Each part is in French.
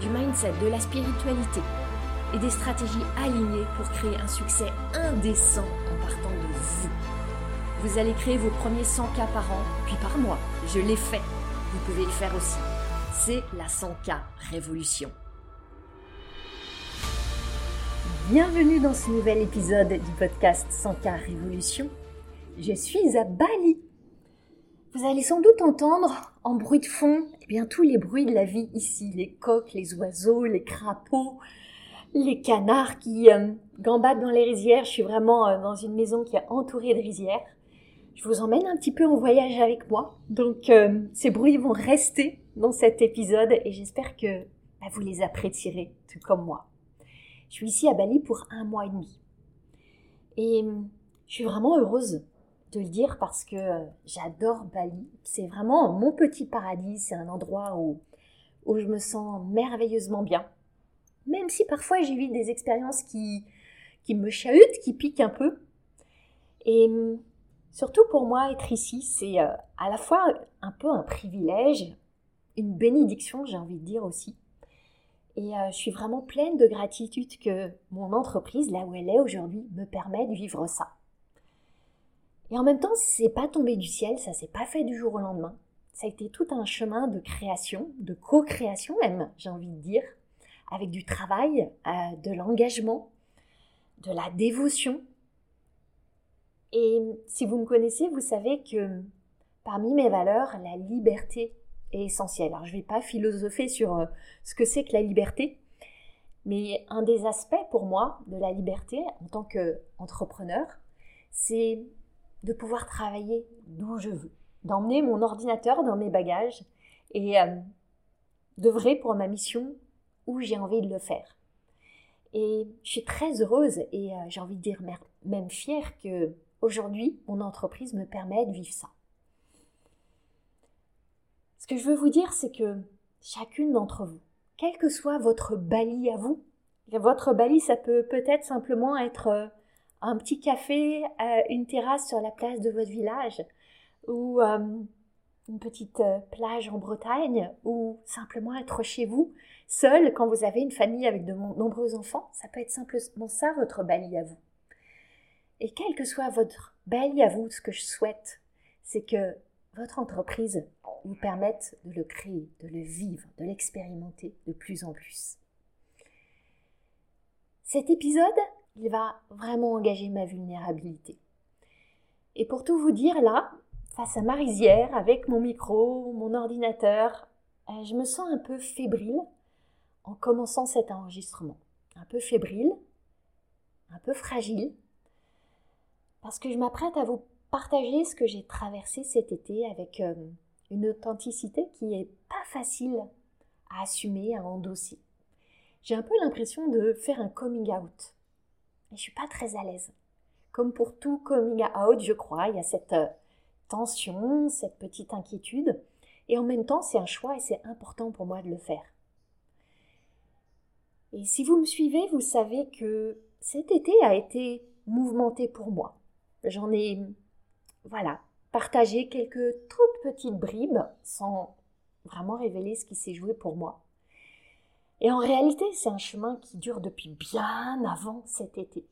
du mindset, de la spiritualité et des stratégies alignées pour créer un succès indécent en partant de vous. Vous allez créer vos premiers 100 k par an, puis par mois. Je l'ai fait. Vous pouvez le faire aussi. C'est la 100K Révolution. Bienvenue dans ce nouvel épisode du podcast 100K Révolution. Je suis à Bali. Vous allez sans doute entendre en bruit de fond eh bien, tous les bruits de la vie ici, les coqs, les oiseaux, les crapauds, les canards qui euh, gambadent dans les rizières. Je suis vraiment euh, dans une maison qui est entourée de rizières. Je vous emmène un petit peu en voyage avec moi. Donc euh, ces bruits vont rester dans cet épisode et j'espère que bah, vous les apprécierez tout comme moi. Je suis ici à Bali pour un mois et demi. Et je suis vraiment heureuse de le dire parce que j'adore Bali. C'est vraiment mon petit paradis. C'est un endroit où, où je me sens merveilleusement bien. Même si parfois j'ai eu des expériences qui, qui me chahutent, qui piquent un peu. Et surtout pour moi, être ici, c'est euh, à la fois un peu un privilège, une bénédiction, j'ai envie de dire aussi. Et euh, je suis vraiment pleine de gratitude que mon entreprise, là où elle est aujourd'hui, me permet de vivre ça. Et en même temps, c'est pas tombé du ciel, ça s'est pas fait du jour au lendemain. Ça a été tout un chemin de création, de co-création même, j'ai envie de dire, avec du travail, euh, de l'engagement, de la dévotion. Et si vous me connaissez, vous savez que parmi mes valeurs, la liberté est essentielle. Alors je ne vais pas philosopher sur euh, ce que c'est que la liberté, mais un des aspects pour moi de la liberté en tant qu'entrepreneur, c'est de pouvoir travailler d'où je veux, d'emmener mon ordinateur dans mes bagages et euh, d'œuvrer pour ma mission où j'ai envie de le faire. Et je suis très heureuse et euh, j'ai envie de dire même fière que aujourd'hui mon entreprise me permet de vivre ça. Ce que je veux vous dire, c'est que chacune d'entre vous, quel que soit votre bali à vous, votre bali, ça peut peut-être simplement être euh, un petit café, euh, une terrasse sur la place de votre village, ou euh, une petite euh, plage en Bretagne, ou simplement être chez vous, seul, quand vous avez une famille avec de nombreux enfants, ça peut être simplement ça votre Bali à vous. Et quel que soit votre Bali à vous, ce que je souhaite, c'est que votre entreprise vous permette de le créer, de le vivre, de l'expérimenter de plus en plus. Cet épisode, il va vraiment engager ma vulnérabilité. Et pour tout vous dire, là, face à ma rizière, avec mon micro, mon ordinateur, euh, je me sens un peu fébrile en commençant cet enregistrement. Un peu fébrile, un peu fragile, parce que je m'apprête à vous partager ce que j'ai traversé cet été avec euh, une authenticité qui n'est pas facile à assumer, à endosser. J'ai un peu l'impression de faire un coming out. Je suis pas très à l'aise. Comme pour tout coming out, je crois, il y a cette euh, tension, cette petite inquiétude. Et en même temps, c'est un choix et c'est important pour moi de le faire. Et si vous me suivez, vous savez que cet été a été mouvementé pour moi. J'en ai, voilà, partagé quelques toutes petites bribes sans vraiment révéler ce qui s'est joué pour moi. Et en réalité, c'est un chemin qui dure depuis bien avant cet été.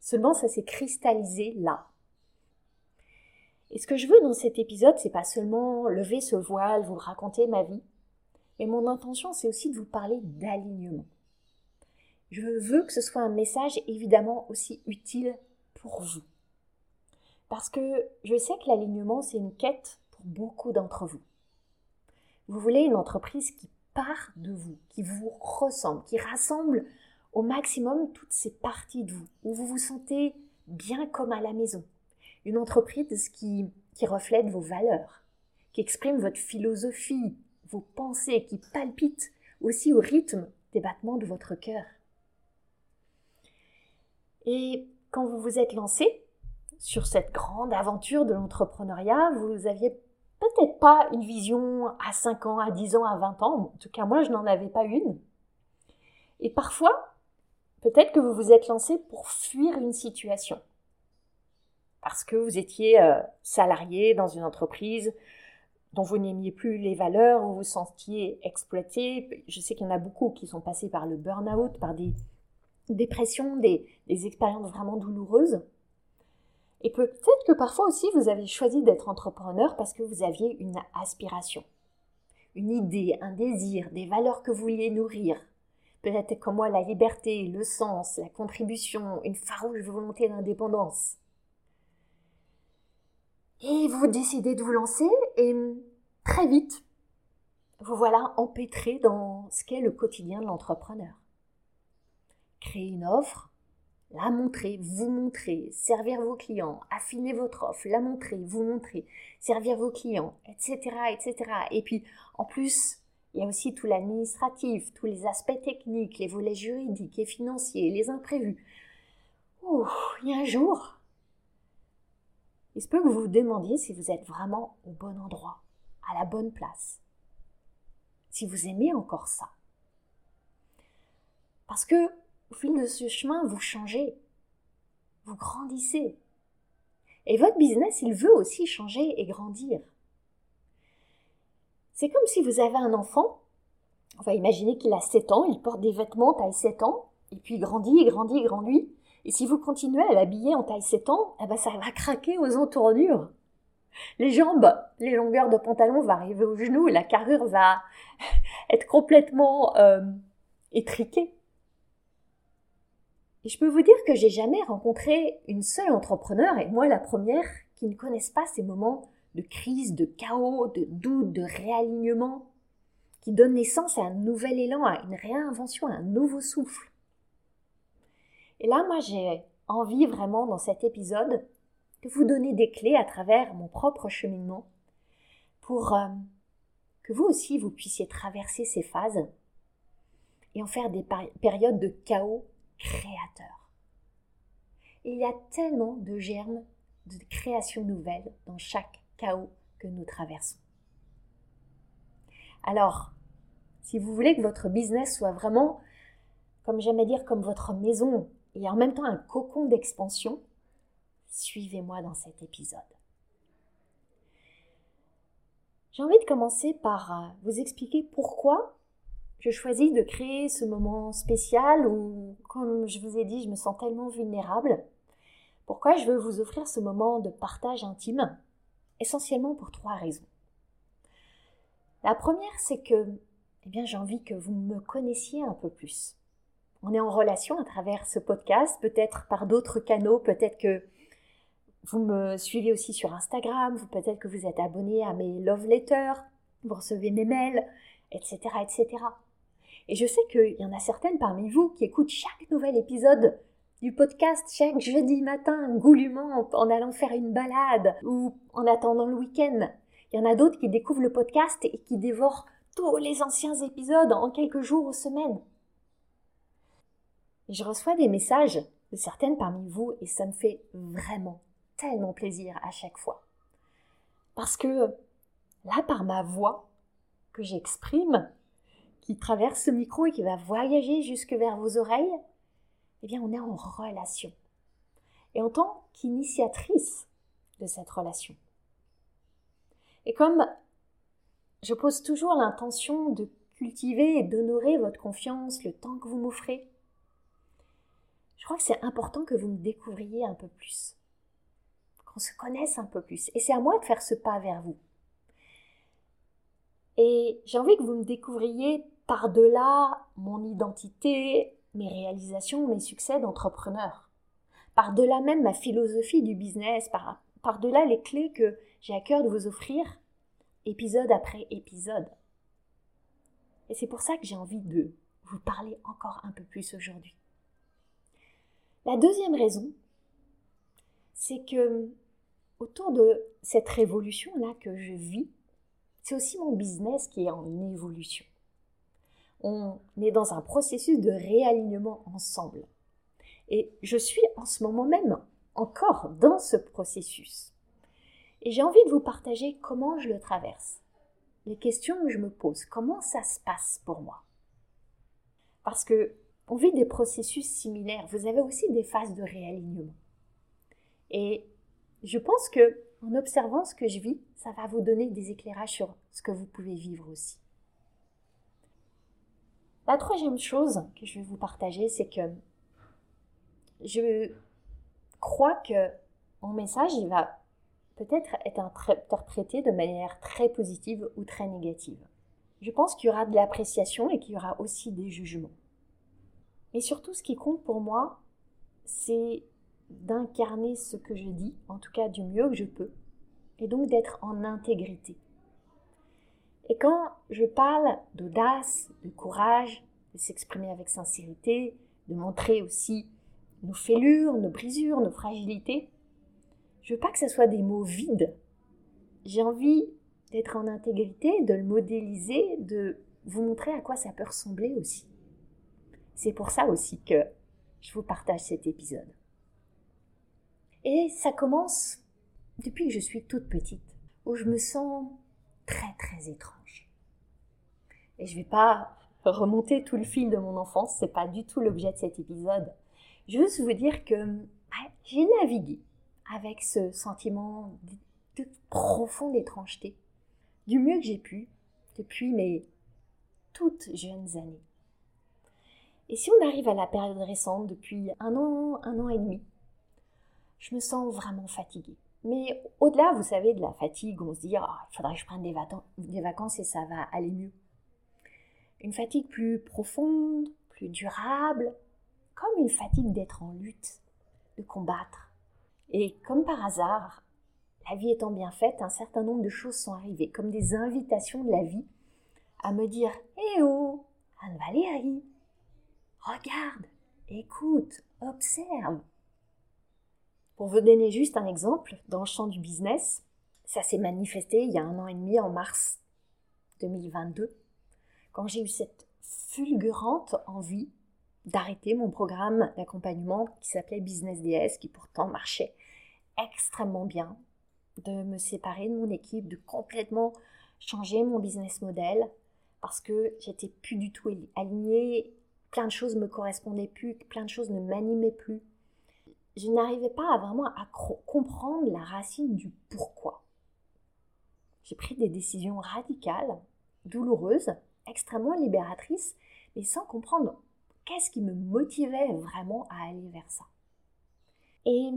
Seulement, ça s'est cristallisé là. Et ce que je veux dans cet épisode, c'est pas seulement lever ce voile, vous raconter ma vie, mais mon intention, c'est aussi de vous parler d'alignement. Je veux que ce soit un message évidemment aussi utile pour vous. Parce que je sais que l'alignement, c'est une quête pour beaucoup d'entre vous. Vous voulez une entreprise qui part de vous, qui vous ressemble, qui rassemble au maximum toutes ces parties de vous, où vous vous sentez bien comme à la maison. Une entreprise qui, reflète vos valeurs, qui exprime votre philosophie, vos pensées, qui palpite aussi au rythme des battements de votre cœur. Et quand vous vous êtes lancé sur cette grande aventure de l'entrepreneuriat, vous aviez peut-être pas une vision à 5 ans, à 10 ans, à 20 ans. En tout cas, moi, je n'en avais pas une. Et parfois, peut-être que vous vous êtes lancé pour fuir une situation. Parce que vous étiez euh, salarié dans une entreprise dont vous n'aimiez plus les valeurs, vous vous sentiez exploité. Je sais qu'il y en a beaucoup qui sont passés par le burn-out, par des dépressions, des, des expériences vraiment douloureuses. Et peut-être que parfois aussi vous avez choisi d'être entrepreneur parce que vous aviez une aspiration, une idée, un désir, des valeurs que vous vouliez nourrir. Peut-être comme moi la liberté, le sens, la contribution, une farouche volonté d'indépendance. Et vous décidez de vous lancer et très vite, vous voilà empêtré dans ce qu'est le quotidien de l'entrepreneur. Créer une offre, la montrer, vous montrer, servir vos clients, affiner votre offre, la montrer, vous montrer, servir vos clients, etc., etc. Et puis, en plus, il y a aussi tout l'administratif, tous les aspects techniques, les volets juridiques et financiers, les imprévus. Ouh, il y a un jour, il se peut que vous vous demandiez si vous êtes vraiment au bon endroit, à la bonne place. Si vous aimez encore ça. Parce que au fil de ce chemin, vous changez, vous grandissez. Et votre business, il veut aussi changer et grandir. C'est comme si vous avez un enfant, on va imaginer qu'il a 7 ans, il porte des vêtements taille 7 ans, et puis il grandit, et grandit, et grandit. Et si vous continuez à l'habiller en taille 7 ans, eh ben ça va craquer aux entournures. Les jambes, les longueurs de pantalon vont arriver aux genoux, la carrure va être complètement euh, étriquée. Et je peux vous dire que j'ai jamais rencontré une seule entrepreneur, et moi la première, qui ne connaisse pas ces moments de crise, de chaos, de doute, de réalignement, qui donnent naissance à un nouvel élan, à une réinvention, à un nouveau souffle. Et là, moi, j'ai envie vraiment dans cet épisode de vous donner des clés à travers mon propre cheminement pour euh, que vous aussi, vous puissiez traverser ces phases et en faire des périodes de chaos créateur. Il y a tellement de germes de création nouvelle dans chaque chaos que nous traversons. Alors, si vous voulez que votre business soit vraiment, comme j'aimais dire, comme votre maison et en même temps un cocon d'expansion, suivez-moi dans cet épisode. J'ai envie de commencer par euh, vous expliquer pourquoi je choisis de créer ce moment spécial où, comme je vous ai dit, je me sens tellement vulnérable. Pourquoi je veux vous offrir ce moment de partage intime? Essentiellement pour trois raisons. La première, c'est que eh bien, j'ai envie que vous me connaissiez un peu plus. On est en relation à travers ce podcast, peut-être par d'autres canaux, peut-être que vous me suivez aussi sur Instagram, peut-être que vous êtes abonné à mes love letters, vous recevez mes mails, etc., etc. Et je sais qu'il y en a certaines parmi vous qui écoutent chaque nouvel épisode du podcast chaque jeudi matin, goulûment, en allant faire une balade ou en attendant le week-end. Il y en a d'autres qui découvrent le podcast et qui dévorent tous les anciens épisodes en quelques jours ou semaines. Je reçois des messages de certaines parmi vous et ça me fait vraiment tellement plaisir à chaque fois. Parce que là, par ma voix que j'exprime, qui traverse ce micro et qui va voyager jusque vers vos oreilles, eh bien, on est en relation. Et en tant qu'initiatrice de cette relation. Et comme je pose toujours l'intention de cultiver et d'honorer votre confiance le temps que vous m'offrez, je crois que c'est important que vous me découvriez un peu plus, qu'on se connaisse un peu plus. Et c'est à moi de faire ce pas vers vous. Et j'ai envie que vous me découvriez par-delà mon identité, mes réalisations, mes succès d'entrepreneur, par-delà même ma philosophie du business, par, par-delà les clés que j'ai à cœur de vous offrir, épisode après épisode. Et c'est pour ça que j'ai envie de vous parler encore un peu plus aujourd'hui. La deuxième raison, c'est que autour de cette révolution-là que je vis, c'est aussi mon business qui est en évolution on est dans un processus de réalignement ensemble. Et je suis en ce moment même encore dans ce processus. Et j'ai envie de vous partager comment je le traverse. Les questions que je me pose, comment ça se passe pour moi. Parce que on vit des processus similaires. Vous avez aussi des phases de réalignement. Et je pense que en observant ce que je vis, ça va vous donner des éclairages sur ce que vous pouvez vivre aussi. La troisième chose que je vais vous partager, c'est que je crois que mon message, il va peut-être être interprété de manière très positive ou très négative. Je pense qu'il y aura de l'appréciation et qu'il y aura aussi des jugements. Mais surtout, ce qui compte pour moi, c'est d'incarner ce que je dis, en tout cas du mieux que je peux, et donc d'être en intégrité. Et quand je parle d'audace, de courage, de s'exprimer avec sincérité, de montrer aussi nos fêlures, nos brisures, nos fragilités, je veux pas que ce soit des mots vides. J'ai envie d'être en intégrité, de le modéliser, de vous montrer à quoi ça peut ressembler aussi. C'est pour ça aussi que je vous partage cet épisode. Et ça commence depuis que je suis toute petite, où je me sens très très étrange. Et je vais pas remonter tout le fil de mon enfance, c'est pas du tout l'objet de cet épisode. Je veux juste vous dire que j'ai navigué avec ce sentiment de, profonde étrangeté, du mieux que j'ai pu, depuis mes toutes jeunes années. Et si on arrive à la période récente, depuis un an, un an et demi, je me sens vraiment fatiguée. Mais au-delà, vous savez, de la fatigue, on se dit, ah, il faudrait que je prenne des, vacances et ça va aller mieux. Une fatigue plus profonde, plus durable, comme une fatigue d'être en lutte, de combattre. Et comme par hasard, la vie étant bien faite, un certain nombre de choses sont arrivées, comme des invitations de la vie à me dire Eh oh, Anne-Valérie, regarde, écoute, observe. Pour vous donner juste un exemple, dans le champ du business, ça s'est manifesté il y a un an et demi, en mars 2022, quand j'ai eu cette fulgurante envie d'arrêter mon programme d'accompagnement qui s'appelait Business DS, qui pourtant marchait extrêmement bien, de me séparer de mon équipe, de complètement changer mon business model, parce que j'étais plus du tout alignée, plein de choses me correspondaient plus, plein de choses ne m'animaient plus je n'arrivais pas à vraiment à comprendre la racine du pourquoi. J'ai pris des décisions radicales, douloureuses, extrêmement libératrices, mais sans comprendre qu'est-ce qui me motivait vraiment à aller vers ça. Et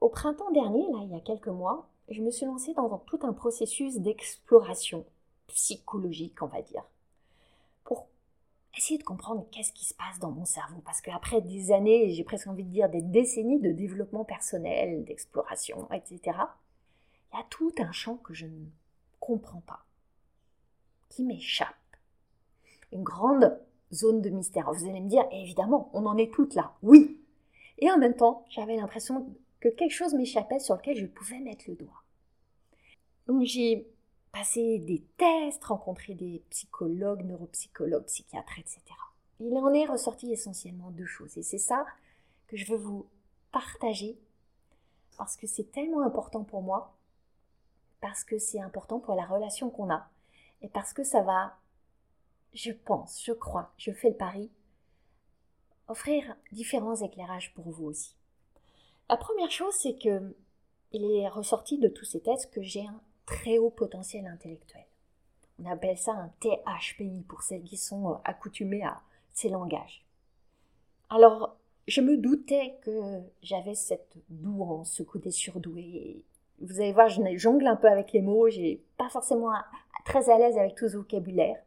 au printemps dernier, là, il y a quelques mois, je me suis lancée dans tout un processus d'exploration psychologique, on va dire, essayer de comprendre qu'est-ce qui se passe dans mon cerveau. Parce qu'après des années, j'ai presque envie de dire des décennies de développement personnel, d'exploration, etc., il y a tout un champ que je ne comprends pas, qui m'échappe. Une grande zone de mystère. Vous allez me dire, évidemment, on en est toutes là. Oui. Et en même temps, j'avais l'impression que quelque chose m'échappait sur lequel je pouvais mettre le doigt. Donc j'ai passer des tests, rencontrer des psychologues, neuropsychologues, psychiatres, etc. Il en est ressorti essentiellement deux choses. Et c'est ça que je veux vous partager parce que c'est tellement important pour moi, parce que c'est important pour la relation qu'on a, et parce que ça va, je pense, je crois, je fais le pari, offrir différents éclairages pour vous aussi. La première chose, c'est que il est ressorti de tous ces tests que j'ai un très haut potentiel intellectuel. On appelle ça un THPI pour celles qui sont euh, accoutumées à ces langages. Alors, je me doutais que j'avais cette douance, ce côté surdoué. Vous allez voir, je jongle un peu avec les mots, j'ai pas forcément très à l'aise avec tout ce vocabulaire.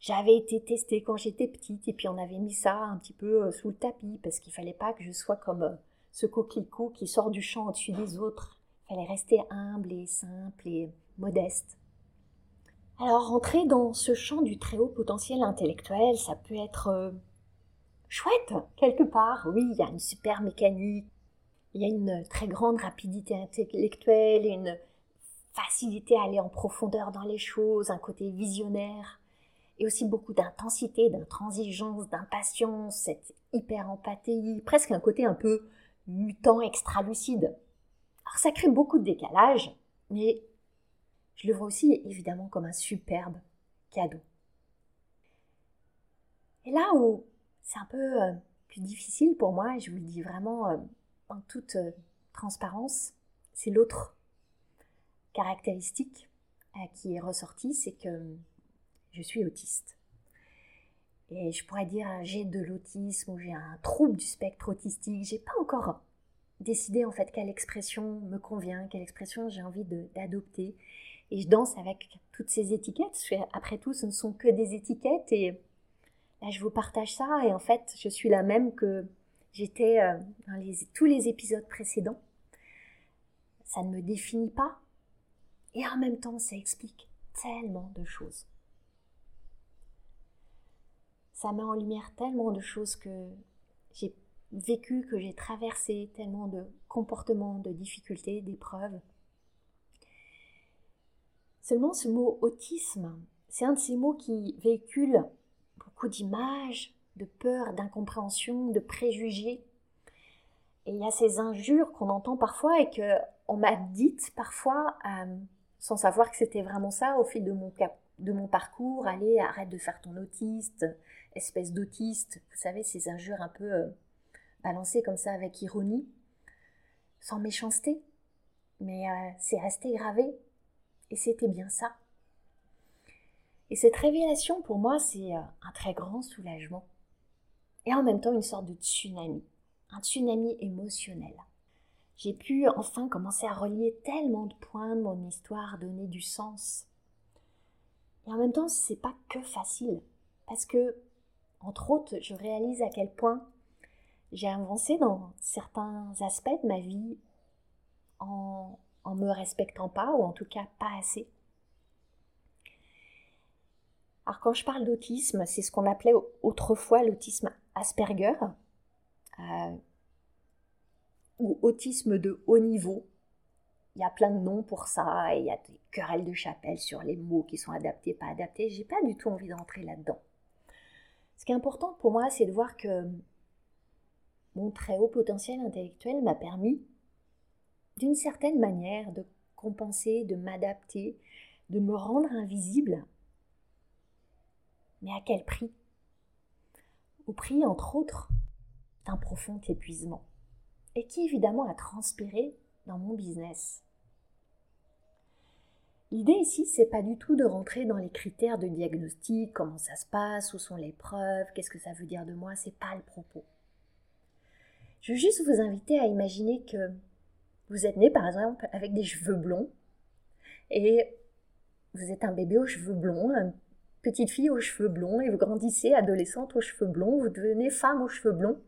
J'avais été testée quand j'étais petite et puis on avait mis ça un petit peu euh, sous le tapis parce qu'il fallait pas que je sois comme euh, ce coquelicot qui sort du champ au-dessus des autres fallait rester humble et simple et modeste. Alors rentrer dans ce champ du très haut potentiel intellectuel, ça peut être euh, chouette quelque part. Oui, il y a une super mécanique, il y a une très grande rapidité intellectuelle, une facilité à aller en profondeur dans les choses, un côté visionnaire. et aussi beaucoup d'intensité, d'intransigeance, d'impatience, cette hyper empathie, presque un côté un peu mutant extra-lucide. Alors ça crée beaucoup de décalage, mais je le vois aussi évidemment comme un superbe cadeau. Et là où c'est un peu euh, plus difficile pour moi, et je vous le dis vraiment euh, en toute euh, transparence, c'est l'autre caractéristique qui est ressortie, c'est que je suis autiste. Et je pourrais dire j'ai de l'autisme j'ai un trouble du spectre autistique. J'ai pas encore décidé en fait quelle expression me convient, quelle expression j'ai envie d'adopter. Et je danse avec toutes ces étiquettes. Après tout, ce ne sont que des étiquettes et là je vous partage ça et en fait je suis la même que j'étais euh, dans tous les épisodes précédents. Ça ne me définit pas et en même temps ça explique tellement de choses ça met en lumière tellement de choses que j'ai vécues, que j'ai traversées, tellement de comportements, de difficultés, d'épreuves. Seulement ce mot autisme, c'est un de ces mots qui véhicule beaucoup d'images, de peur, d'incompréhension, de préjugés. Et il y a ces injures qu'on entend parfois et que on m'a dites parfois euh, sans savoir que c'était vraiment ça au fil de mon, de mon parcours. Allez, arrête de faire ton autiste, espèce d'autiste, vous savez, ces injures un peu euh, balancées comme ça avec ironie, sans méchanceté. Mais euh, c'est resté gravé, et c'était bien ça. Et cette révélation, pour moi, c'est euh, un très grand soulagement. Et en même temps, une sorte de tsunami, un tsunami émotionnel. J'ai pu enfin commencer à relier tellement de points de mon histoire, donner du sens. Et en même temps, c'est pas que facile, parce que entre autres, je réalise à quel point j'ai avancé dans certains aspects de ma vie en, en me respectant pas, ou en tout cas pas assez. Alors quand je parle d'autisme, c'est ce qu'on appelait autrefois l'autisme Asperger, euh, ou autisme de haut niveau. Il y a plein de noms pour ça, et il y a des querelles de chapelle sur les mots qui sont adaptés, pas adaptés. J'ai pas du tout envie d'entrer là-dedans. Ce qui est important pour moi, c'est de voir que mon très haut potentiel intellectuel m'a permis, d'une certaine manière, de compenser, de m'adapter, de me rendre invisible. Mais à quel prix? Au prix, entre autres, d'un profond épuisement. Et qui évidemment a transpiré dans mon business. L'idée ici, c'est pas du tout de rentrer dans les critères de diagnostic, comment ça se passe, où sont les preuves, qu'est-ce que ça veut dire de moi, c'est pas le propos. Je veux juste vous inviter à imaginer que vous êtes né par exemple avec des cheveux blonds et vous êtes un bébé aux cheveux blonds, une petite fille aux cheveux blonds et vous grandissez adolescente aux cheveux blonds, vous devenez femme aux cheveux blonds.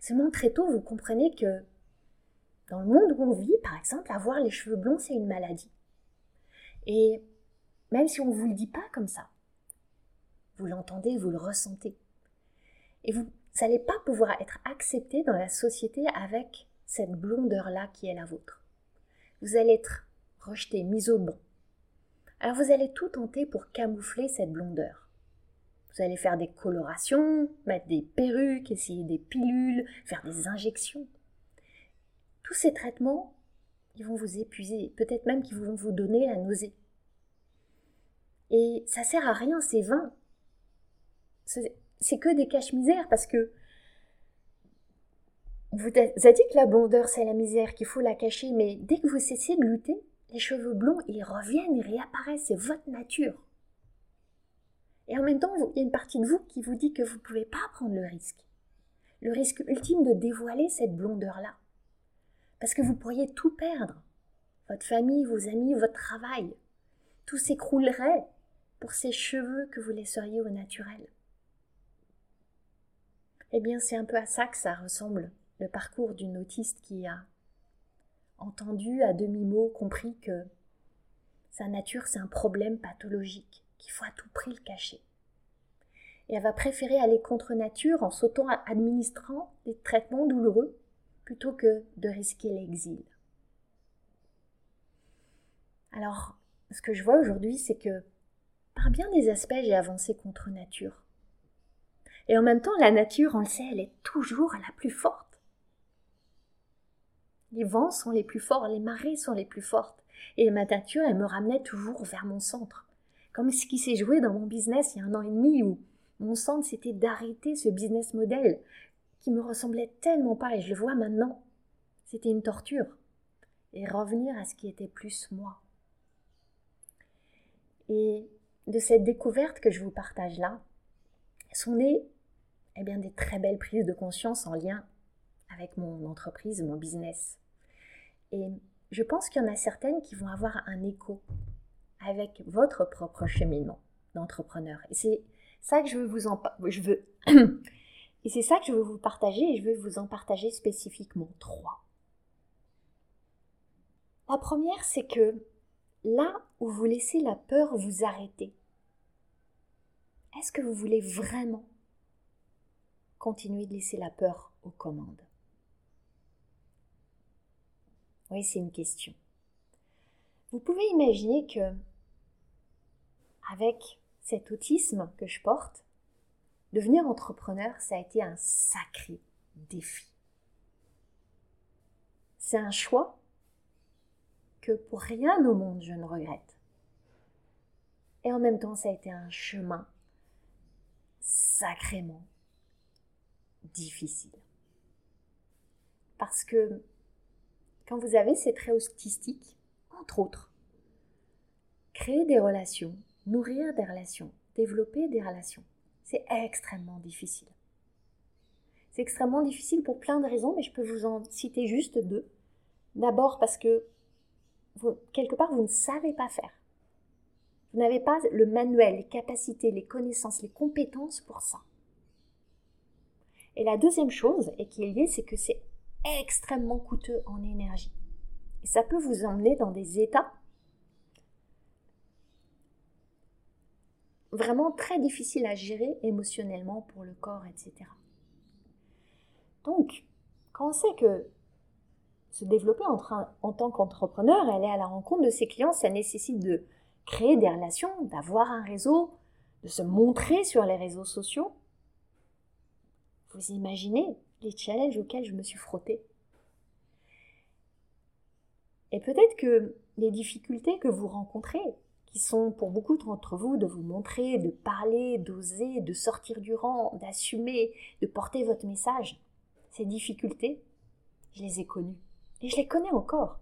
Seulement très tôt, vous comprenez que dans le monde où on vit, par exemple, avoir les cheveux blonds, c'est une maladie. Et même si on ne vous le dit pas comme ça, vous l'entendez, vous le ressentez. Et vous n'allez pas pouvoir être accepté dans la société avec cette blondeur-là qui est la vôtre. Vous allez être rejeté, mis au banc. Alors vous allez tout tenter pour camoufler cette blondeur. Vous allez faire des colorations, mettre des perruques, essayer des pilules, faire des injections. Tous ces traitements ils vont vous épuiser, peut-être même qu'ils vont vous donner la nausée. Et ça sert à rien, c'est vain. C'est que des caches-misères parce que vous a dit que la blondeur c'est la misère, qu'il faut la cacher, mais dès que vous cessez de lutter, les cheveux blonds, ils reviennent, ils réapparaissent, c'est votre nature. Et en même temps, il y a une partie de vous qui vous dit que vous ne pouvez pas prendre le risque. Le risque ultime de dévoiler cette blondeur-là. Parce que vous pourriez tout perdre. Votre famille, vos amis, votre travail. Tout s'écroulerait pour ces cheveux que vous laisseriez au naturel. Eh bien, c'est un peu à ça que ça ressemble, le parcours d'une autiste qui a entendu à demi-mot, compris que sa nature, c'est un problème pathologique, qu'il faut à tout prix le cacher. Et elle va préférer aller contre nature en s'auto-administrant des traitements douloureux plutôt que de risquer l'exil. Alors, ce que je vois aujourd'hui, c'est que par bien des aspects, j'ai avancé contre nature. Et en même temps, la nature, on le sait, elle est toujours la plus forte. Les vents sont les plus forts, les marées sont les plus fortes. Et ma nature, elle me ramenait toujours vers mon centre. Comme ce qui s'est joué dans mon business il y a un an et demi où mon centre, c'était d'arrêter ce business model qui me ressemblait tellement pas, et je le vois maintenant. C'était une torture. Et revenir à ce qui était plus moi. Et de cette découverte que je vous partage là, sont nées eh bien, des très belles prises de conscience en lien avec mon entreprise, mon business. Et je pense qu'il y en a certaines qui vont avoir un écho avec votre propre cheminement d'entrepreneur. Et c'est ça que je veux vous en je veux et c'est ça que je veux vous partager et je veux vous en partager spécifiquement trois. La première, c'est que là où vous laissez la peur vous arrêter, est-ce que vous voulez vraiment continuer de laisser la peur aux commandes Oui, c'est une question. Vous pouvez imaginer que, avec cet autisme que je porte, devenir entrepreneur, ça a été un sacré défi. C'est un choix que pour rien au monde je ne regrette. Et en même temps, ça a été un chemin sacrément difficile. Parce que quand vous avez ces traits autistiques, entre autres, créer des relations, nourrir des relations, développer des relations, c'est extrêmement difficile. C'est extrêmement difficile pour plein de raisons, mais je peux vous en citer juste deux. D'abord parce que quelque part, vous ne savez pas faire. Vous n'avez pas le manuel, les capacités, les connaissances, les compétences pour ça. Et la deuxième chose, et qui est liée, c'est que c'est extrêmement coûteux en énergie. Et ça peut vous emmener dans des états vraiment très difficiles à gérer émotionnellement pour le corps, etc. Donc, quand on sait que se développer en, en tant qu'entrepreneur, aller à la rencontre de ses clients, ça nécessite de créer des relations, d'avoir un réseau, de se montrer sur les réseaux sociaux. Vous imaginez les challenges auxquels je me suis frottée. Et peut-être que les difficultés que vous rencontrez, qui sont pour beaucoup d'entre vous de vous montrer, de parler, d'oser, de sortir du rang, d'assumer, de porter votre message, ces difficultés, je les ai connues. Et je les connais encore.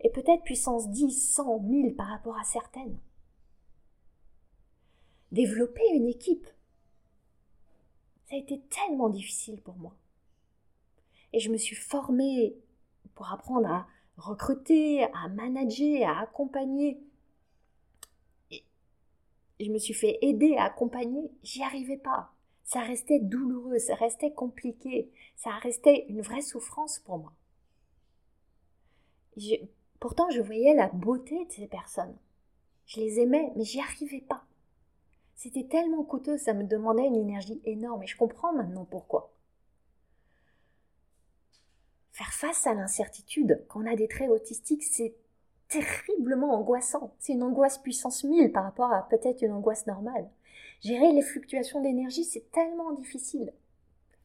Et peut-être puissance 10, 100, 1000 par rapport à certaines. Développer une équipe, ça a été tellement difficile pour moi. Et je me suis formée pour apprendre à recruter, à manager, à accompagner. Et je me suis fait aider à accompagner. J'y arrivais pas. Ça restait douloureux, ça restait compliqué, ça restait une vraie souffrance pour moi pourtant, je voyais la beauté de ces personnes. Je les aimais, mais j'y arrivais pas. C'était tellement coûteux, ça me demandait une énergie énorme, et je comprends maintenant pourquoi. Faire face à l'incertitude quand on a des traits autistiques, c'est terriblement angoissant. C'est une angoisse puissance 1000 par rapport à peut-être une angoisse normale. Gérer les fluctuations d'énergie, c'est tellement difficile.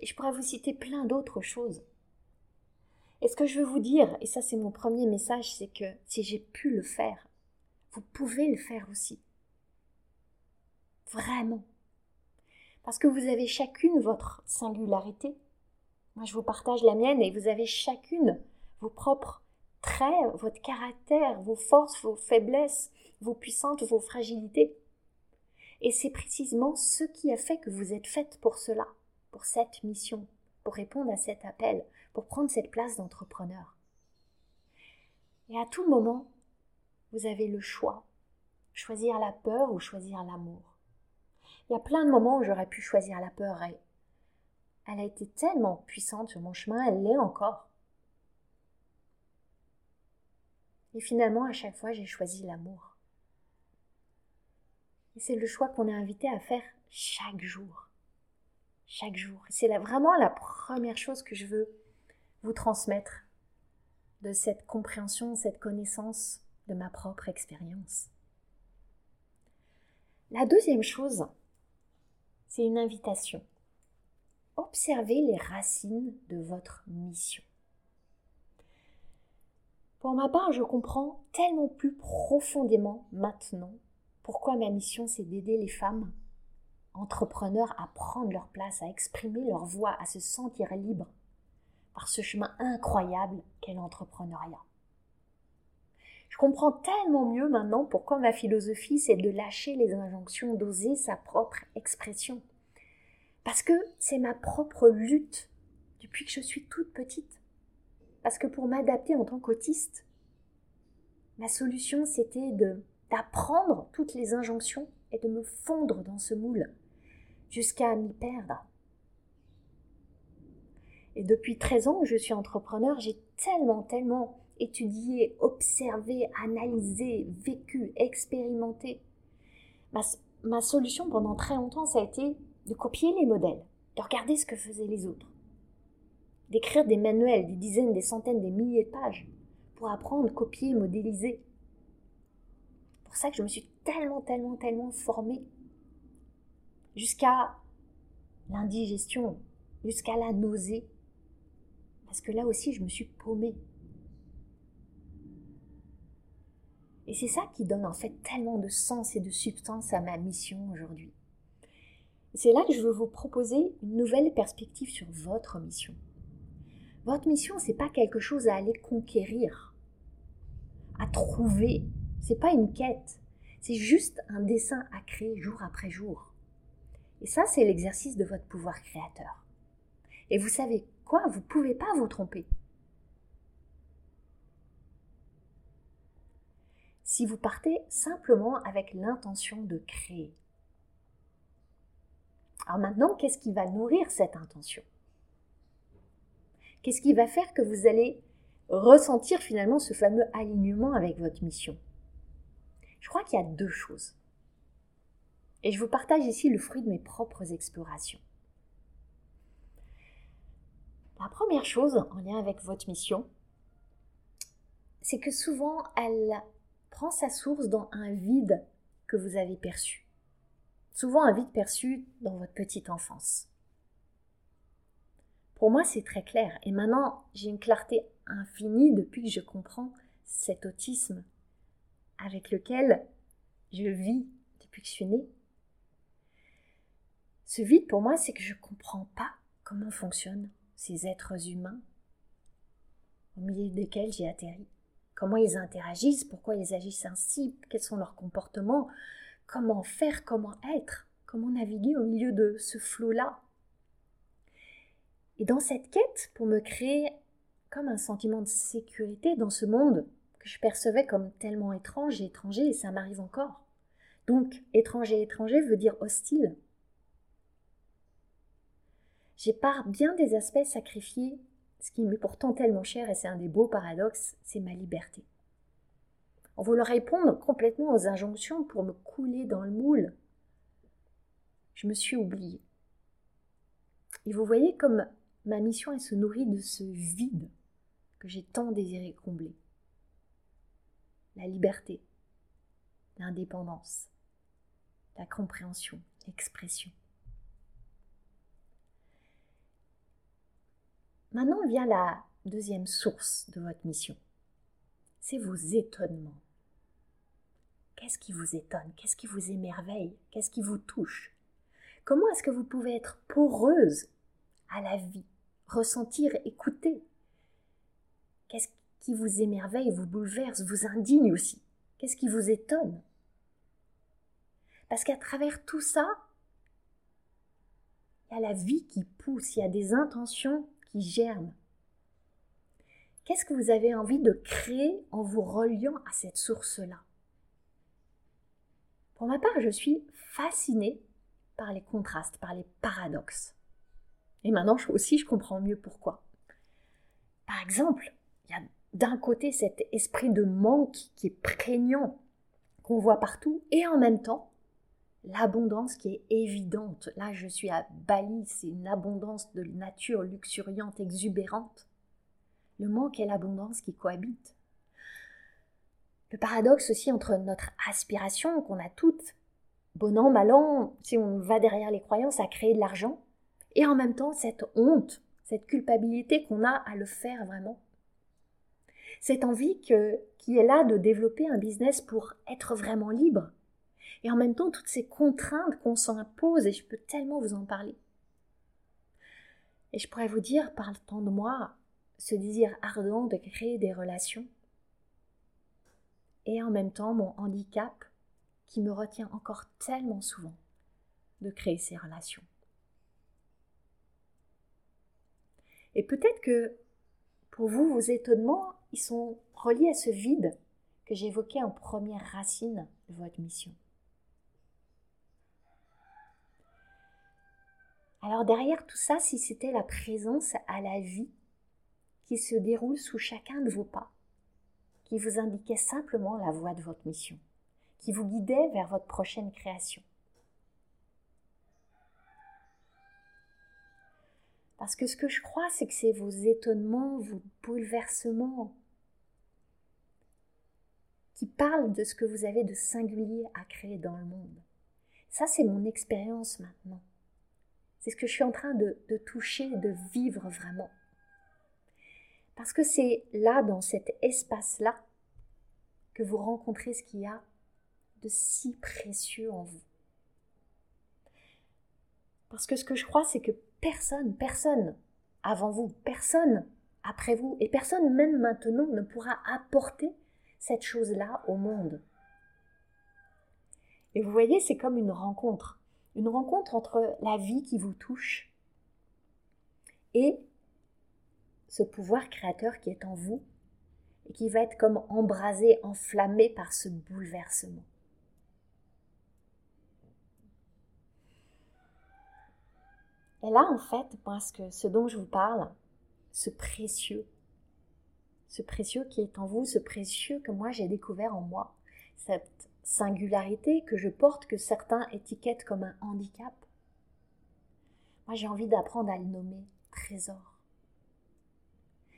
Et je pourrais vous citer plein d'autres choses. Et ce que je veux vous dire, et ça c'est mon premier message, c'est que si j'ai pu le faire, vous pouvez le faire aussi. Vraiment. Parce que vous avez chacune votre singularité. Moi, je vous partage la mienne et vous avez chacune vos propres traits, votre caractère, vos forces, vos faiblesses, vos puissances, vos fragilités. Et c'est précisément ce qui a fait que vous êtes faite pour cela, pour cette mission, pour répondre à cet appel, pour prendre cette place d'entrepreneur. Et à tout moment, vous avez le choix, choisir la peur ou choisir l'amour. Il y a plein de moments où j'aurais pu choisir la peur et elle a été tellement puissante sur mon chemin, elle l'est encore. Et finalement, à chaque fois, j'ai choisi l'amour. Et c'est le choix qu'on est invité à faire chaque jour. Chaque jour. C'est vraiment la première chose que je veux vous transmettre de cette compréhension, cette connaissance de ma propre expérience. La deuxième chose, c'est une invitation. Observez les racines de votre mission. Pour ma part, je comprends tellement plus profondément maintenant pourquoi ma mission c'est d'aider les femmes entrepreneurs à prendre leur place, à exprimer leur voix, à se sentir libres par ce chemin incroyable qu'est l'entrepreneuriat. Je comprends tellement mieux maintenant pourquoi ma philosophie c'est de lâcher les injonctions, d'oser sa propre expression. Parce que c'est ma propre lutte depuis que je suis toute petite. Parce que pour m'adapter en tant qu'autiste, ma solution c'était d'apprendre toutes les injonctions et de me fondre dans ce moule jusqu'à m'y perdre. Et depuis 13 ans que je suis entrepreneur, j'ai tellement, tellement étudié, observé, analysé, vécu, expérimenté. Ma, ma solution pendant très longtemps, ça a été de copier les modèles, de regarder ce que faisaient les autres d'écrire des manuels, des dizaines, des centaines, des milliers de pages pour apprendre, copier, modéliser. C'est pour ça que je me suis tellement, tellement, tellement formée jusqu'à l'indigestion, jusqu'à la nausée. Parce que là aussi, je me suis paumée. Et c'est ça qui donne en fait tellement de sens et de substance à ma mission aujourd'hui. C'est là que je veux vous proposer une nouvelle perspective sur votre mission. Votre mission, c'est pas quelque chose à aller conquérir, à trouver. C'est pas une quête. C'est juste un dessin à créer jour après jour. Et ça, c'est l'exercice de votre pouvoir créateur. Et vous savez quoi? Vous ne pouvez pas vous tromper. Si vous partez simplement avec l'intention de créer. Alors maintenant, qu'est-ce qui va nourrir cette intention? Qu'est-ce qui va faire que vous allez ressentir finalement ce fameux alignement avec votre mission? Je crois qu'il y a deux choses. Et je vous partage ici le fruit de mes propres explorations. La première chose en lien avec votre mission, c'est que souvent elle prend sa source dans un vide que vous avez perçu. Souvent un vide perçu dans votre petite enfance. Pour moi, c'est très clair. Et maintenant, j'ai une clarté infinie depuis que je comprends cet autisme avec lequel je vis depuis que je suis née. Ce vide, pour moi, c'est que je ne comprends pas comment fonctionnent ces êtres humains au milieu desquels j'ai atterri. Comment ils interagissent, pourquoi ils agissent ainsi, quels sont leurs comportements, comment faire, comment être, comment naviguer au milieu de ce flot-là et dans cette quête, pour me créer comme un sentiment de sécurité dans ce monde que je percevais comme tellement étrange et étranger, et ça m'arrive encore. Donc, étranger étranger veut dire hostile. J'ai par bien des aspects sacrifié ce qui m'est pourtant tellement cher, et c'est un des beaux paradoxes, c'est ma liberté. En voulant répondre complètement aux injonctions pour me couler dans le moule, je me suis oubliée. Et vous voyez comme ma mission, se nourrit de ce vide que j'ai tant désiré combler. La liberté, l'indépendance, la compréhension, l'expression. Maintenant vient la deuxième source de votre mission. C'est vos étonnements. Qu'est-ce qui vous étonne? Qu'est-ce qui vous émerveille? Qu'est-ce qui vous touche? Comment est-ce que vous pouvez être poreuse à la vie ressentir, écouter? Qu'est-ce qui vous émerveille, vous bouleverse, vous indigne aussi? Qu'est-ce qui vous étonne? Parce qu'à travers tout ça, il y a la vie qui pousse, il y a des intentions qui germent. Qu'est-ce que vous avez envie de créer en vous reliant à cette source-là? Pour ma part, je suis fascinée par les contrastes, par les paradoxes. Et maintenant aussi, je comprends mieux pourquoi. Par exemple, il y a d'un côté cet esprit de manque qui est prégnant, qu'on voit partout, et en même temps, l'abondance qui est évidente. Là, je suis à Bali, c'est une abondance de nature luxuriante, exubérante. Le manque et l'abondance qui cohabitent. Le paradoxe aussi entre notre aspiration qu'on a toutes bon an, mal an, si on va derrière les croyances, à créer de l'argent, et en même temps cette honte, cette culpabilité qu'on a à le faire vraiment. Cette envie que, qui est là de développer un business pour être vraiment libre. Et en même temps, toutes ces contraintes qu'on s'impose, et je peux tellement vous en parler. Et je pourrais vous dire, par le temps de moi, ce désir ardent de créer des relations, et en même temps mon handicap qui me retient encore tellement souvent de créer ces relations. Et peut-être que pour vous, vos étonnements, ils sont reliés à ce vide que j'évoquais en première racine de votre mission. Alors derrière tout ça, si c'était la présence à la vie qui se déroule sous chacun de vos pas, qui vous indiquait simplement la voie de votre mission, qui vous guidait vers votre prochaine création. Parce que ce que je crois, c'est que c'est vos étonnements, vos bouleversements qui parlent de ce que vous avez de singulier à créer dans le monde. Ça, c'est mon expérience maintenant. C'est ce que je suis en train de, toucher, de vivre vraiment. Parce que c'est là, dans cet espace-là, que vous rencontrez ce qu'il y a de si précieux en vous. Parce que ce que je crois, c'est que personne, personne avant vous, personne après vous, et personne même maintenant ne pourra apporter cette chose-là au monde. Et vous voyez, c'est comme une rencontre, une rencontre entre la vie qui vous touche et ce pouvoir créateur qui est en vous et qui va être comme embrasé, enflammé par ce bouleversement. Et là, en fait, parce que ce dont je vous parle, ce précieux, ce précieux qui est en vous, ce précieux que moi j'ai découvert en moi, cette singularité que je porte, que certains étiquettent comme un handicap, moi j'ai envie d'apprendre à le nommer trésor.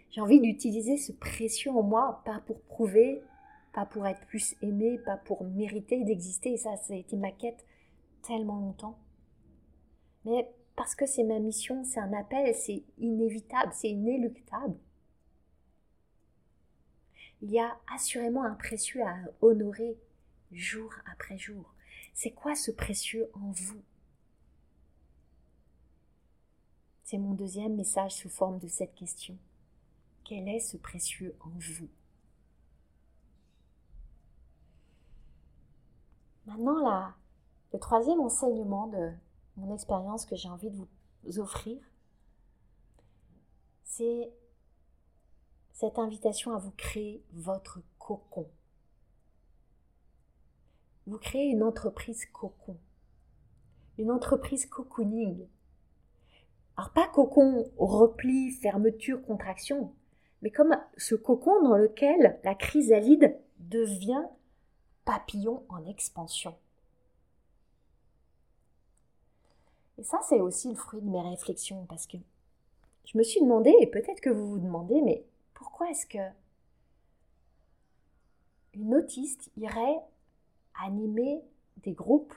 J'ai envie d'utiliser ce précieux en moi, pas pour prouver, pas pour être plus aimé, pas pour mériter d'exister, et ça, ça a été ma quête tellement longtemps. Mais parce que c'est ma mission, c'est un appel, c'est inévitable, c'est inéluctable. Il y a assurément un précieux à honorer jour après jour. C'est quoi ce précieux en vous? C'est mon deuxième message sous forme de cette question quel est ce précieux en vous? Maintenant, là, le troisième enseignement de mon expérience que j'ai envie de vous offrir, c'est cette invitation à vous créer votre cocon. Vous créez une entreprise cocon, une entreprise cocooning. Alors pas cocon, repli, fermeture, contraction, mais comme ce cocon dans lequel la chrysalide devient papillon en expansion. Et ça, c'est aussi le fruit de mes réflexions, parce que je me suis demandé, et peut-être que vous vous demandez, mais pourquoi est-ce que une autiste irait animer des groupes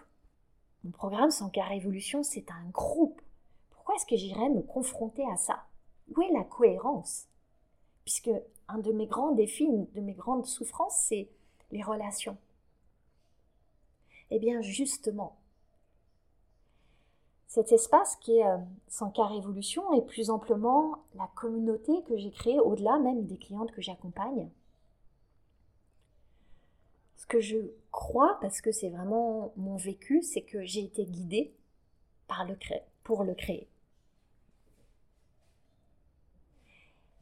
Mon programme Sans Car Révolution, c'est un groupe. Pourquoi est-ce que j'irais me confronter à ça? Où est la cohérence? Puisque un de mes grands défis, une de mes grandes souffrances, c'est les relations. Eh bien, justement, cet espace qui est euh, sans cas révolution est plus amplement la communauté que j'ai créée au-delà même des clientes que j'accompagne. Ce que je crois, parce que c'est vraiment mon vécu, c'est que j'ai été guidée pour le créer.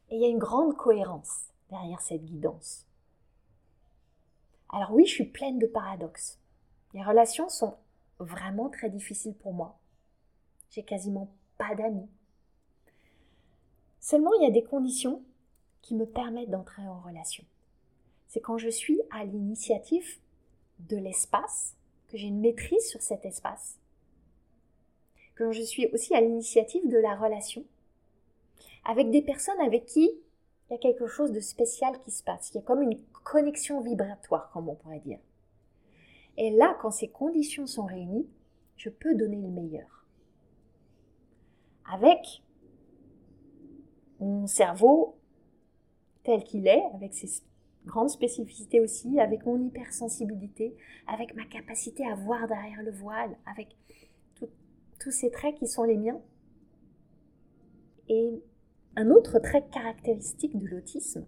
Et il y a une grande cohérence derrière cette guidance. Alors oui, je suis pleine de paradoxes. Les relations sont vraiment très difficiles pour moi. J'ai quasiment pas d'amis. Seulement, il y a des conditions qui me permettent d'entrer en relation. C'est quand je suis à l'initiative de l'espace, que j'ai une maîtrise sur cet espace, quand je suis aussi à l'initiative de la relation, avec des personnes avec qui il y a quelque chose de spécial qui se passe. Il y a comme une connexion vibratoire, comme on pourrait dire. Et là, quand ces conditions sont réunies, je peux donner le meilleur. Avec mon cerveau tel qu'il est, avec ses grandes spécificités aussi, avec mon hypersensibilité, avec ma capacité à voir derrière le voile, avec tous ces traits qui sont les miens. Et un autre trait caractéristique de l'autisme,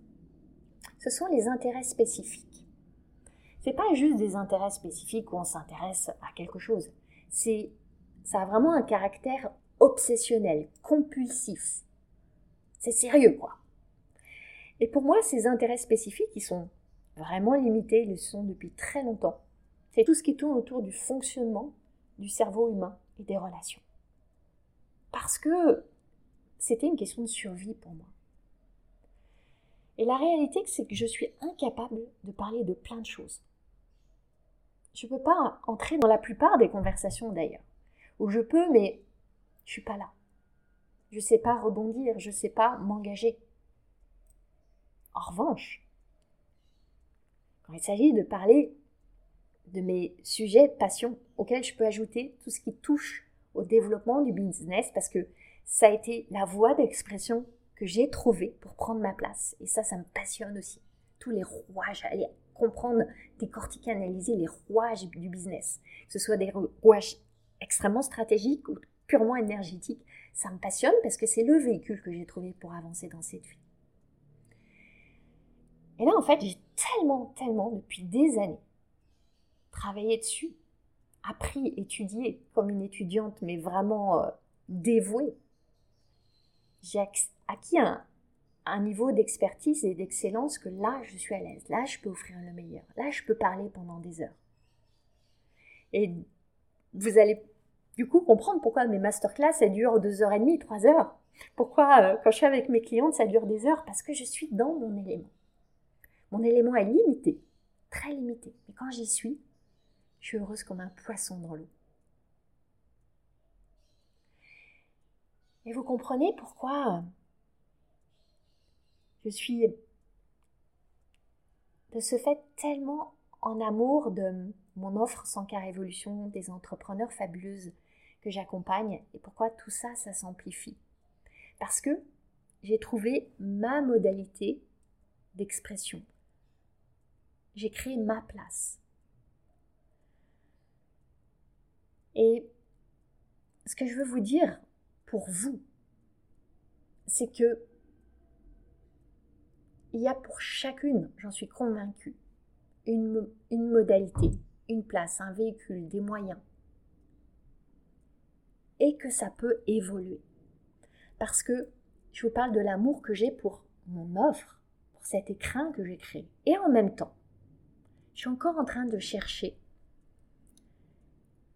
ce sont les intérêts spécifiques. C'est pas juste des intérêts spécifiques où on s'intéresse à quelque chose. C'est, ça a vraiment un caractère obsessionnel, compulsif. C'est sérieux, quoi. Et pour moi, ces intérêts spécifiques, ils sont vraiment limités, ils le sont depuis très longtemps. C'est tout ce qui tourne autour du fonctionnement du cerveau humain et des relations. Parce que c'était une question de survie pour moi. Et la réalité, c'est que je suis incapable de parler de plein de choses. Je ne peux pas entrer dans la plupart des conversations d'ailleurs. Ou je peux, mais je suis pas là. Je ne sais pas rebondir, je ne sais pas m'engager. En revanche, quand il s'agit de parler de mes sujets passion auxquels je peux ajouter tout ce qui touche au développement du business, parce que ça a été la voie d'expression que j'ai trouvée pour prendre ma place. Et ça, ça me passionne aussi. Tous les rouages, aller comprendre, décortiquer, analyser les rouages du business, que ce soit des rouages extrêmement stratégiques ou purement énergétiques, ça me passionne parce que c'est le véhicule que j'ai trouvé pour avancer dans cette vie. Et là, en fait, j'ai tellement, tellement, depuis des années, travaillé dessus, appris, étudié comme une étudiante, mais vraiment euh, dévouée. J'ai acquis un, niveau d'expertise et d'excellence que là, je suis à l'aise. Là, je peux offrir le meilleur. Là, je peux parler pendant des heures. Et vous allez du coup comprendre pourquoi mes masterclass, elles deux heures et demie, trois heures. Pourquoi, euh, quand je suis avec mes clientes, ça dure des heures? Parce que je suis dans mon élément. Mon élément est limité, très limité. Mais quand j'y suis, je suis heureuse comme un poisson dans l'eau. Et vous comprenez pourquoi euh, je suis de ce fait tellement en amour de mon offre sans car évolution des entrepreneurs fabuleuses que j'accompagne et pourquoi tout ça, ça s'amplifie. Parce que j'ai trouvé ma modalité d'expression. J'ai créé ma place. Et ce que je veux vous dire pour vous, c'est que il y a pour chacune, j'en suis convaincue, une, une modalité, une place, un véhicule, des moyens. Et que ça peut évoluer. Parce que je vous parle de l'amour que j'ai pour mon offre, pour cet écrin que j'ai créé. Et en même temps, je suis encore en train de chercher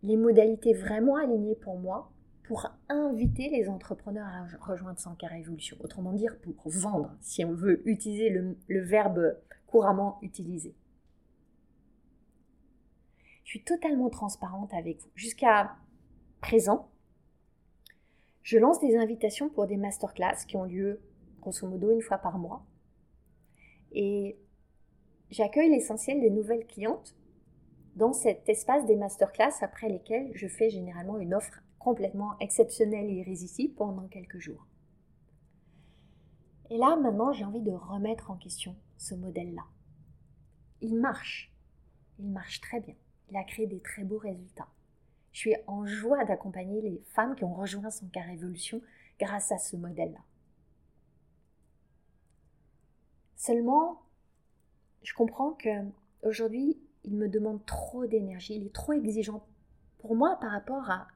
les modalités vraiment alignées pour moi pour inviter les entrepreneurs à rejoindre Sankara Révolution. Autrement dire, pour vendre, si on veut utiliser le, le verbe couramment utilisé. Je suis totalement transparente avec vous. Jusqu'à présent, je lance des invitations pour des masterclass qui ont lieu grosso modo une fois par mois. Et j'accueille l'essentiel des nouvelles clientes dans cet espace des masterclass après lesquels je fais généralement une offre complètement exceptionnelle et irrésistible pendant quelques jours. Et là, maintenant, j'ai envie de remettre en question ce modèle-là. Il marche. Il marche très bien. Il a créé des très beaux résultats. Je suis en joie d'accompagner les femmes qui ont rejoint son cas révolution grâce à ce modèle-là. Seulement, je comprends que aujourd'hui, il me demande trop d'énergie, il est trop exigeant pour moi par rapport à,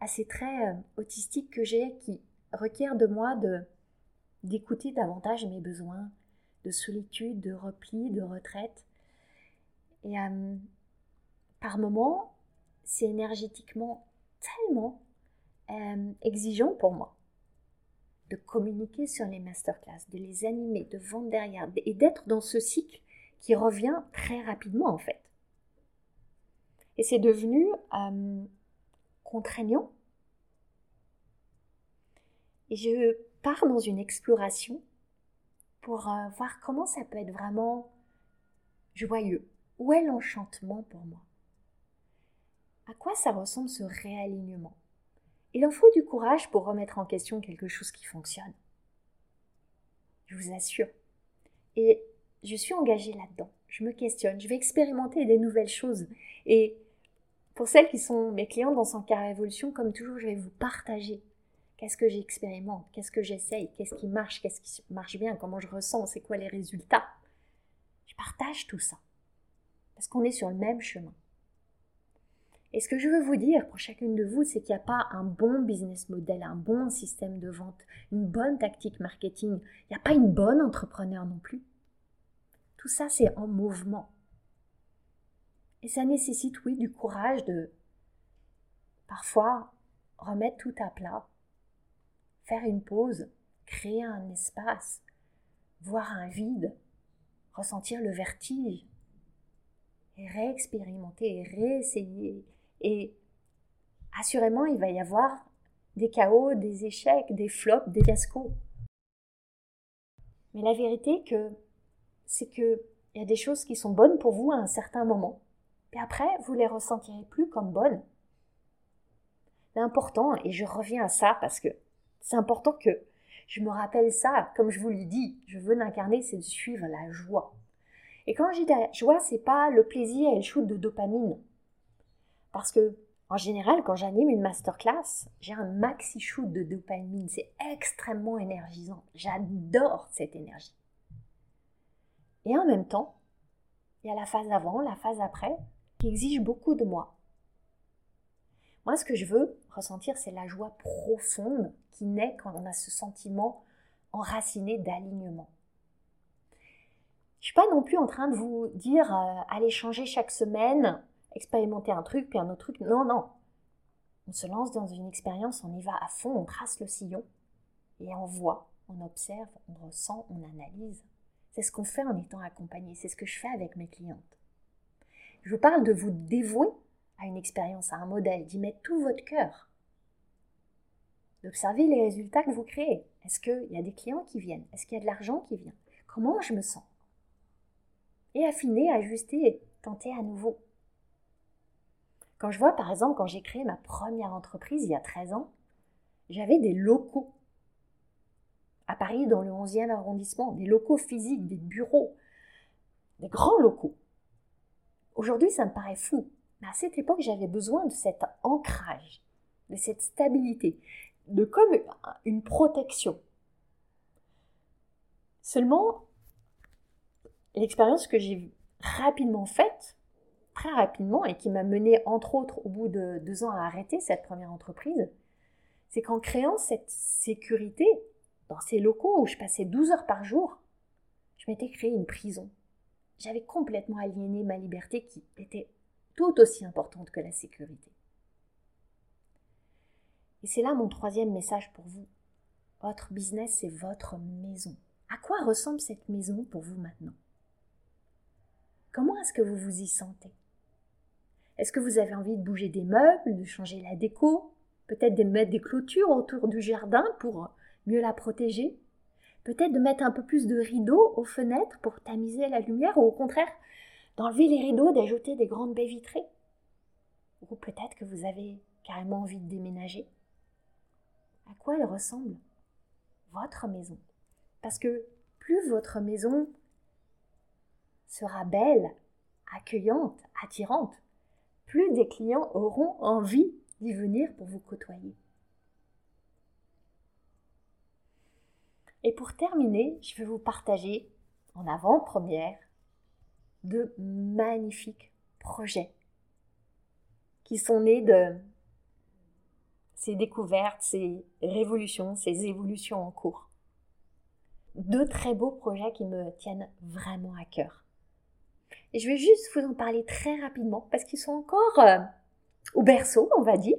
à ces traits euh, autistiques que j'ai qui requièrent de moi de d'écouter davantage mes besoins de solitude, de repli, de retraite. Et euh, par moments, c'est énergétiquement tellement euh, exigeant pour moi de communiquer sur les masterclass, de les animer, de vendre derrière et d'être dans ce cycle qui revient très rapidement en fait. Et c'est devenu contraignant. Et je pars dans une exploration pour euh, voir comment ça peut être vraiment joyeux. Où est l'enchantement pour moi? Quoi ça ressemble ce réalignement? Il en faut du courage pour remettre en question quelque chose qui fonctionne. Je vous assure. Et je suis engagée là-dedans. Je me questionne, je vais expérimenter des nouvelles choses. Et pour celles qui sont mes clients dans son carré évolution, comme toujours, je vais vous partager qu'est-ce que j'expérimente, qu'est-ce que j'essaye, qu'est-ce qui marche, qu'est-ce qui marche bien, comment je ressens, c'est quoi les résultats. Je partage tout ça. Parce qu'on est sur le même chemin. Et ce que je veux vous dire pour chacune de vous, c'est qu'il n'y a pas un bon business model, un bon système de vente, une bonne tactique marketing. Il n'y a pas une bonne entrepreneur non plus. Tout ça, c'est en mouvement. Et ça nécessite, oui, du courage de parfois remettre tout à plat, faire une pause, créer un espace, voir un vide, ressentir le vertige, et réexpérimenter, et réessayer, et assurément, il va y avoir des chaos, des échecs, des flops, des fiascos. Mais la vérité que c'est que il y a des choses qui sont bonnes pour vous à un certain moment, et après vous les ressentirez plus comme bonnes. L'important, et je reviens à ça parce que c'est important que je me rappelle ça, comme je vous l'ai dit, je veux l'incarner, c'est de suivre la joie. Et quand dis la joie, c'est pas le plaisir et le shoot de dopamine. Parce que, en général, quand j'anime une masterclass, j'ai un maxi shoot de dopamine. C'est extrêmement énergisant. J'adore cette énergie. Et en même temps, il y a la phase avant, la phase après, qui exige beaucoup de moi. Moi, ce que je veux ressentir, c'est la joie profonde qui naît quand on a ce sentiment enraciné d'alignement. Je ne suis pas non plus en train de vous dire euh, allez changer chaque semaine expérimenter un truc, puis un autre truc. Non, non. On se lance dans une expérience, on y va à fond, on trace le sillon et on voit, on observe, on ressent, on analyse. C'est ce qu'on fait en étant accompagné, c'est ce que je fais avec mes clientes. Je vous parle de vous dévouer à une expérience, à un modèle, d'y mettre tout votre cœur, d'observer les résultats que vous créez. Est-ce qu'il y a des clients qui viennent? Est-ce qu'il y a de l'argent qui vient? Comment je me sens? Et affiner, ajuster, tenter à nouveau. Quand je vois, par exemple, quand j'ai créé ma première entreprise il y a 13 ans, j'avais des locaux à Paris dans le 11e arrondissement, des locaux physiques, des bureaux, des grands locaux. Aujourd'hui, ça me paraît fou. Mais à cette époque, j'avais besoin de cet ancrage, de cette stabilité, de comme une protection. Seulement, l'expérience que j'ai rapidement faite, très rapidement et qui m'a mené entre autres au bout de deux ans à arrêter cette première entreprise, c'est qu'en créant cette sécurité dans ces locaux où je passais 12 heures par jour, je m'étais créé une prison. J'avais complètement aliéné ma liberté qui était tout aussi importante que la sécurité. Et c'est là mon troisième message pour vous. Votre business, c'est votre maison. À quoi ressemble cette maison pour vous maintenant? Comment est-ce que vous vous y sentez? Est-ce que vous avez envie de bouger des meubles, de changer la déco Peut-être de mettre des clôtures autour du jardin pour mieux la protéger Peut-être de mettre un peu plus de rideaux aux fenêtres pour tamiser la lumière ou au contraire d'enlever les rideaux, d'ajouter des grandes baies vitrées Ou peut-être que vous avez carrément envie de déménager À quoi elle ressemble? Votre maison. Parce que plus votre maison sera belle, accueillante, attirante, plus des clients auront envie d'y venir pour vous côtoyer. Et pour terminer, je vais vous partager en avant-première de magnifiques projets qui sont nés de ces découvertes, ces révolutions, ces évolutions en cours. Deux très beaux projets qui me tiennent vraiment à cœur. Et je vais juste vous en parler très rapidement parce qu'ils sont encore euh, au berceau, on va dire.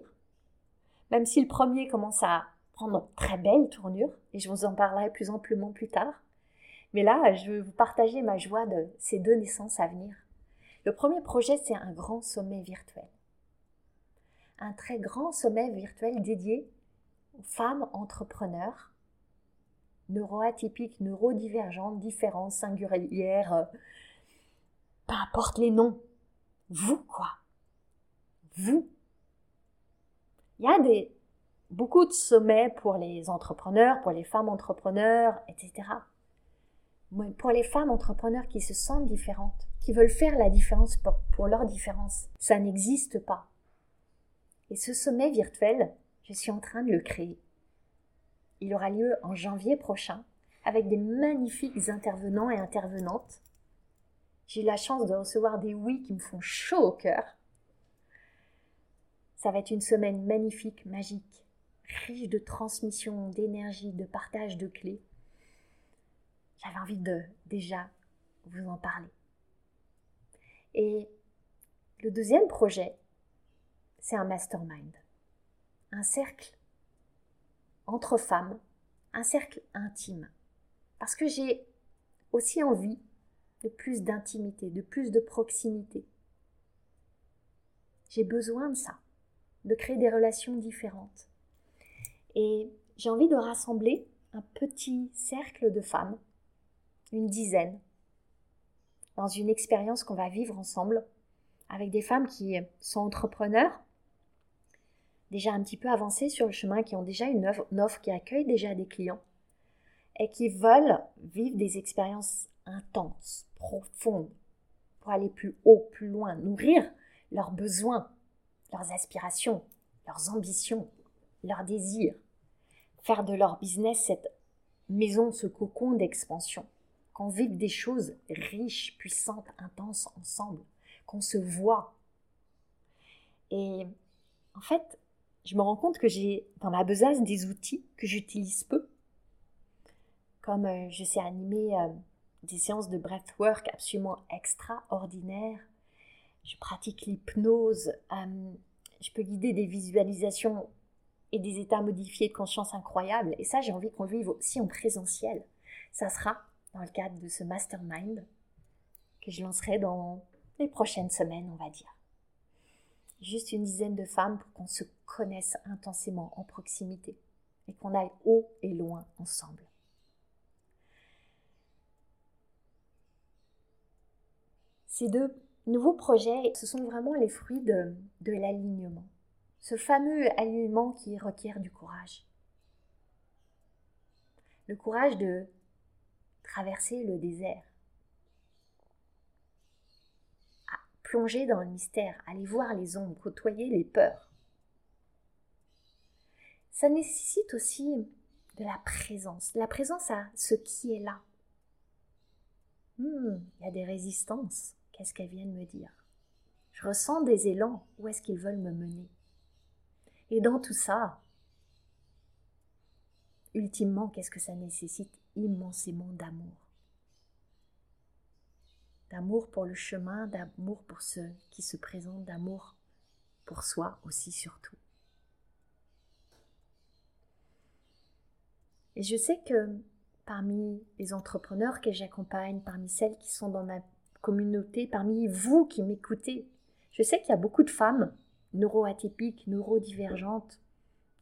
Même si le premier commence à prendre très belle tournure, et je vous en parlerai plus amplement plus tard. Mais là, je vais vous partager ma joie de ces deux naissances à venir. Le premier projet, c'est un grand sommet virtuel. Un très grand sommet virtuel dédié aux femmes entrepreneurs, neuroatypiques, neurodivergentes, différentes, singulières, euh, peu importe les noms, vous quoi Vous Il y a des, beaucoup de sommets pour les entrepreneurs, pour les femmes entrepreneurs, etc. Pour les femmes entrepreneurs qui se sentent différentes, qui veulent faire la différence pour, pour leur différence, ça n'existe pas. Et ce sommet virtuel, je suis en train de le créer. Il aura lieu en janvier prochain avec des magnifiques intervenants et intervenantes. J'ai eu la chance de recevoir des oui qui me font chaud au cœur. Ça va être une semaine magnifique, magique, riche de transmission, d'énergie, de partage de clés. J'avais envie de déjà vous en parler. Et le deuxième projet, c'est un mastermind, un cercle entre femmes, un cercle intime. Parce que j'ai aussi envie de plus d'intimité, de plus de proximité. J'ai besoin de ça, de créer des relations différentes. Et j'ai envie de rassembler un petit cercle de femmes, une dizaine, dans une expérience qu'on va vivre ensemble avec des femmes qui sont entrepreneurs, déjà un petit peu avancées sur le chemin, qui ont déjà une offre, qui accueille déjà des clients et qui veulent vivre des expériences intenses, profondes, pour aller plus haut, plus loin, nourrir leurs besoins, leurs aspirations, leurs ambitions, leurs désirs, faire de leur business cette maison, ce cocon d'expansion, qu'on vive des choses riches, puissantes, intenses ensemble, qu'on se voit. Et en fait, je me rends compte que j'ai dans ma besace des outils que j'utilise peu. Comme euh, je sais animer euh, des séances de breathwork absolument extraordinaires. Je pratique l'hypnose. Euh, je peux guider des visualisations et des états modifiés de conscience incroyables. Et ça, j'ai envie qu'on le vive aussi en présentiel. Ça sera dans le cadre de ce mastermind que je lancerai dans les prochaines semaines, on va dire. Juste une dizaine de femmes pour qu'on se connaisse intensément en proximité et qu'on aille haut et loin ensemble. Ces deux nouveaux projets, ce sont vraiment les fruits de, de l'alignement. Ce fameux alignement qui requiert du courage. Le courage de traverser le désert, plonger dans le mystère, aller voir les ombres, côtoyer les peurs. Ça nécessite aussi de la présence, la présence à ce qui est là. Hmm, il y a des résistances. Qu'est-ce qu'elles viennent me dire? Je ressens des élans. Où est-ce qu'ils veulent me mener? Et dans tout ça, ultimement, qu'est-ce que ça nécessite Immensément d'amour? D'amour pour le chemin, d'amour pour ceux qui se présentent, d'amour pour soi aussi surtout. Et je sais que parmi les entrepreneurs que j'accompagne, parmi celles qui sont dans ma communauté, parmi vous qui m'écoutez, je sais qu'il y a beaucoup de femmes neuroatypiques, neurodivergentes,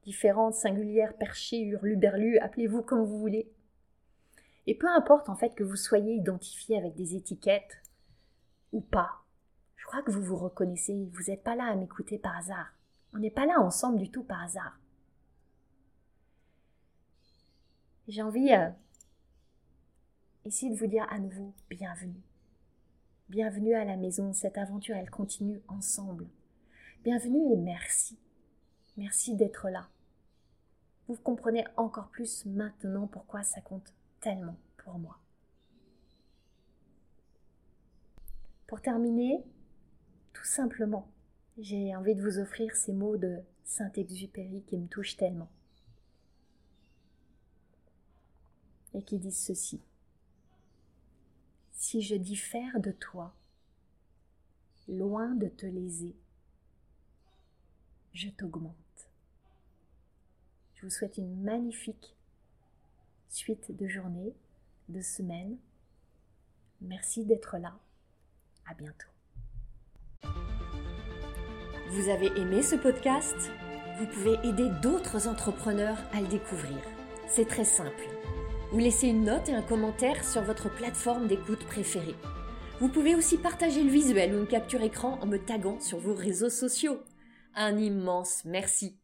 différentes, singulières, perchées, hurluberlues, appelez-vous comme vous voulez. Et peu importe en fait que vous soyez identifié avec des étiquettes, ou pas. Je crois que vous vous reconnaissez, vous n'êtes pas là à m'écouter par hasard. On n'est pas là ensemble du tout par hasard. J'ai envie euh, ici de vous dire à nouveau bienvenue. Bienvenue à la maison, cette aventure elle continue ensemble. Bienvenue et merci. Merci d'être là. Vous comprenez encore plus maintenant pourquoi ça compte tellement pour moi. Pour terminer, tout simplement, j'ai envie de vous offrir ces mots de Saint-Exupéry qui me touchent tellement. Et qui disent ceci. Si je diffère de toi, loin de te léser, je t'augmente. Je vous souhaite une magnifique suite de journée, de semaine. Merci d'être là. À bientôt. Vous avez aimé ce podcast? Vous pouvez aider d'autres entrepreneurs à le découvrir. C'est très simple. Vous laissez une note et un commentaire sur votre plateforme d'écoute préférée. Vous pouvez aussi partager le visuel ou une capture écran en me taguant sur vos réseaux sociaux. Un immense merci.